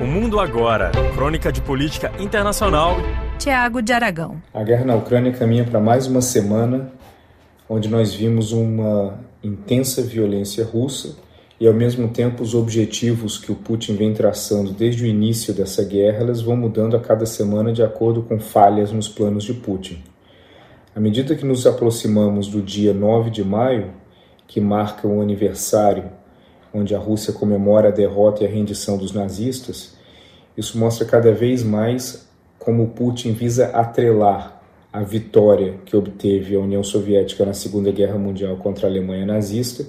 O Mundo Agora, crônica de política internacional. Tiago de Aragão. A guerra na Ucrânia caminha para mais uma semana onde nós vimos uma intensa violência russa e, ao mesmo tempo, os objetivos que o Putin vem traçando desde o início dessa guerra elas vão mudando a cada semana de acordo com falhas nos planos de Putin. À medida que nos aproximamos do dia 9 de maio, que marca o aniversário onde a Rússia comemora a derrota e a rendição dos nazistas, isso mostra cada vez mais como Putin visa atrelar a vitória que obteve a União Soviética na Segunda Guerra Mundial contra a Alemanha nazista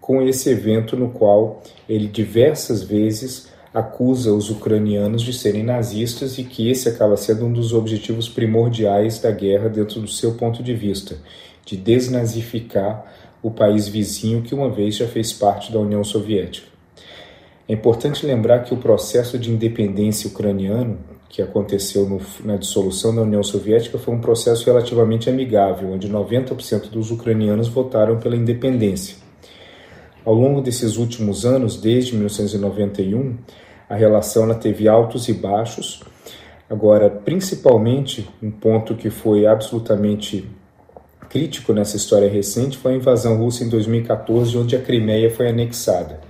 com esse evento no qual ele diversas vezes acusa os ucranianos de serem nazistas e que esse acaba sendo um dos objetivos primordiais da guerra dentro do seu ponto de vista, de desnazificar o país vizinho que uma vez já fez parte da União Soviética. É importante lembrar que o processo de independência ucraniano, que aconteceu no, na dissolução da União Soviética, foi um processo relativamente amigável, onde 90% dos ucranianos votaram pela independência. Ao longo desses últimos anos, desde 1991, a relação ela teve altos e baixos. Agora, principalmente, um ponto que foi absolutamente crítico nessa história recente foi a invasão russa em 2014, onde a Crimeia foi anexada.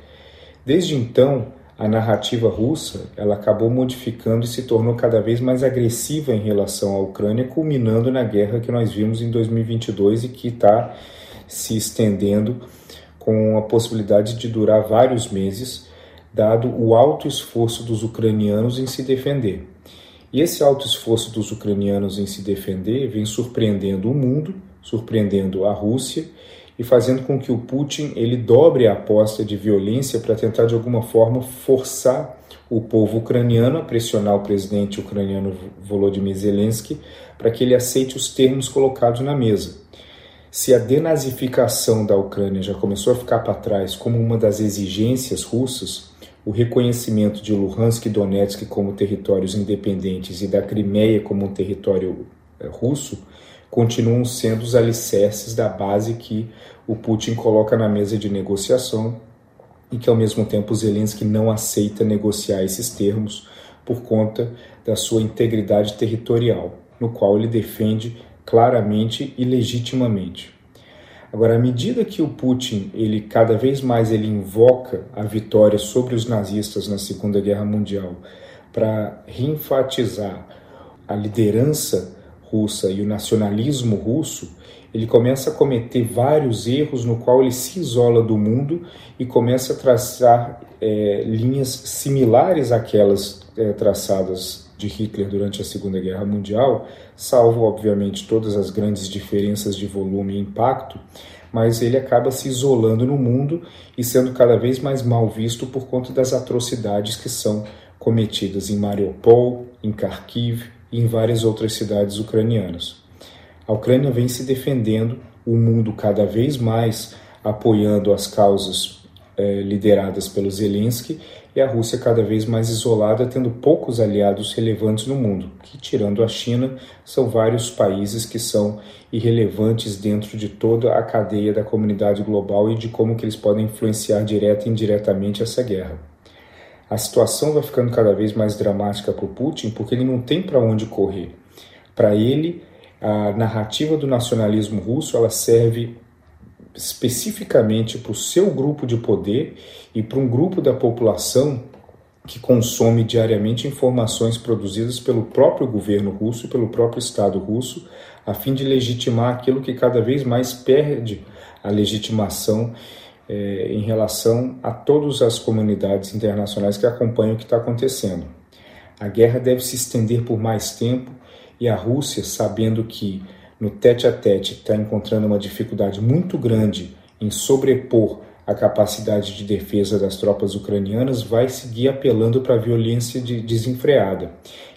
Desde então, a narrativa russa ela acabou modificando e se tornou cada vez mais agressiva em relação à Ucrânia, culminando na guerra que nós vimos em 2022 e que está se estendendo com a possibilidade de durar vários meses, dado o alto esforço dos ucranianos em se defender. E esse alto esforço dos ucranianos em se defender vem surpreendendo o mundo, surpreendendo a Rússia e fazendo com que o Putin ele dobre a aposta de violência para tentar de alguma forma forçar o povo ucraniano a pressionar o presidente ucraniano Volodymyr Zelensky para que ele aceite os termos colocados na mesa. Se a denazificação da Ucrânia já começou a ficar para trás como uma das exigências russas, o reconhecimento de Luhansk e Donetsk como territórios independentes e da Crimeia como um território russo continuam sendo os alicerces da base que o Putin coloca na mesa de negociação e que ao mesmo tempo Zelensky não aceita negociar esses termos por conta da sua integridade territorial, no qual ele defende claramente e legitimamente. Agora, à medida que o Putin, ele cada vez mais ele invoca a vitória sobre os nazistas na Segunda Guerra Mundial para reenfatizar a liderança russa e o nacionalismo russo, ele começa a cometer vários erros no qual ele se isola do mundo e começa a traçar é, linhas similares àquelas é, traçadas de Hitler durante a Segunda Guerra Mundial, salvo, obviamente, todas as grandes diferenças de volume e impacto, mas ele acaba se isolando no mundo e sendo cada vez mais mal visto por conta das atrocidades que são cometidas em Mariupol, em Kharkiv, e em várias outras cidades ucranianas. A Ucrânia vem se defendendo, o mundo cada vez mais apoiando as causas eh, lideradas pelo Zelensky e a Rússia cada vez mais isolada, tendo poucos aliados relevantes no mundo, que, tirando a China, são vários países que são irrelevantes dentro de toda a cadeia da comunidade global e de como que eles podem influenciar direta e indiretamente essa guerra a situação vai ficando cada vez mais dramática para o Putin porque ele não tem para onde correr. Para ele, a narrativa do nacionalismo russo ela serve especificamente para o seu grupo de poder e para um grupo da população que consome diariamente informações produzidas pelo próprio governo russo e pelo próprio Estado russo, a fim de legitimar aquilo que cada vez mais perde a legitimação é, em relação a todas as comunidades internacionais que acompanham o que está acontecendo. A guerra deve se estender por mais tempo e a Rússia, sabendo que no tete a tete está encontrando uma dificuldade muito grande em sobrepor a capacidade de defesa das tropas ucranianas, vai seguir apelando para a violência de desenfreada.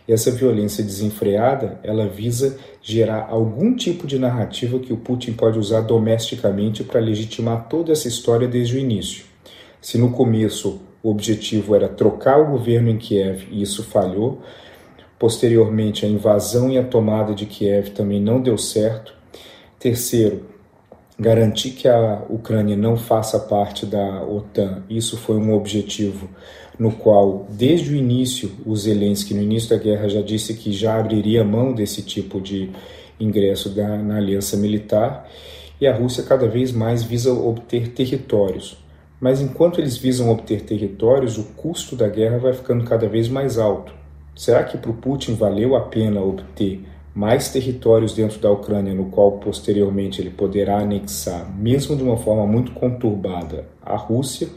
Essa violência desenfreada, ela visa gerar algum tipo de narrativa que o Putin pode usar domesticamente para legitimar toda essa história desde o início. Se no começo o objetivo era trocar o governo em Kiev e isso falhou, posteriormente a invasão e a tomada de Kiev também não deu certo. Terceiro, garantir que a Ucrânia não faça parte da OTAN, isso foi um objetivo no qual, desde o início, o Zelensky, no início da guerra, já disse que já abriria mão desse tipo de ingresso da, na aliança militar, e a Rússia cada vez mais visa obter territórios. Mas enquanto eles visam obter territórios, o custo da guerra vai ficando cada vez mais alto. Será que para o Putin valeu a pena obter mais territórios dentro da Ucrânia, no qual posteriormente ele poderá anexar, mesmo de uma forma muito conturbada, a Rússia?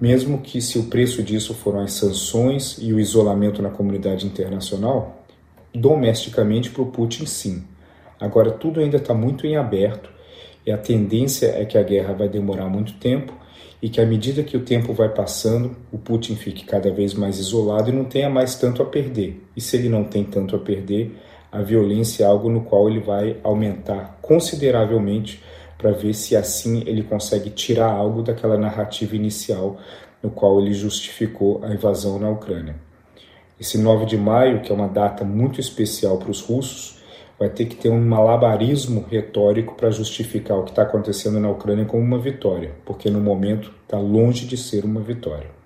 mesmo que se o preço disso foram as sanções e o isolamento na comunidade internacional, domesticamente para o Putin sim. Agora tudo ainda está muito em aberto e a tendência é que a guerra vai demorar muito tempo e que à medida que o tempo vai passando, o Putin fique cada vez mais isolado e não tenha mais tanto a perder. E se ele não tem tanto a perder, a violência é algo no qual ele vai aumentar consideravelmente para ver se assim ele consegue tirar algo daquela narrativa inicial no qual ele justificou a invasão na Ucrânia. Esse 9 de maio, que é uma data muito especial para os russos, vai ter que ter um malabarismo retórico para justificar o que está acontecendo na Ucrânia como uma vitória, porque no momento está longe de ser uma vitória.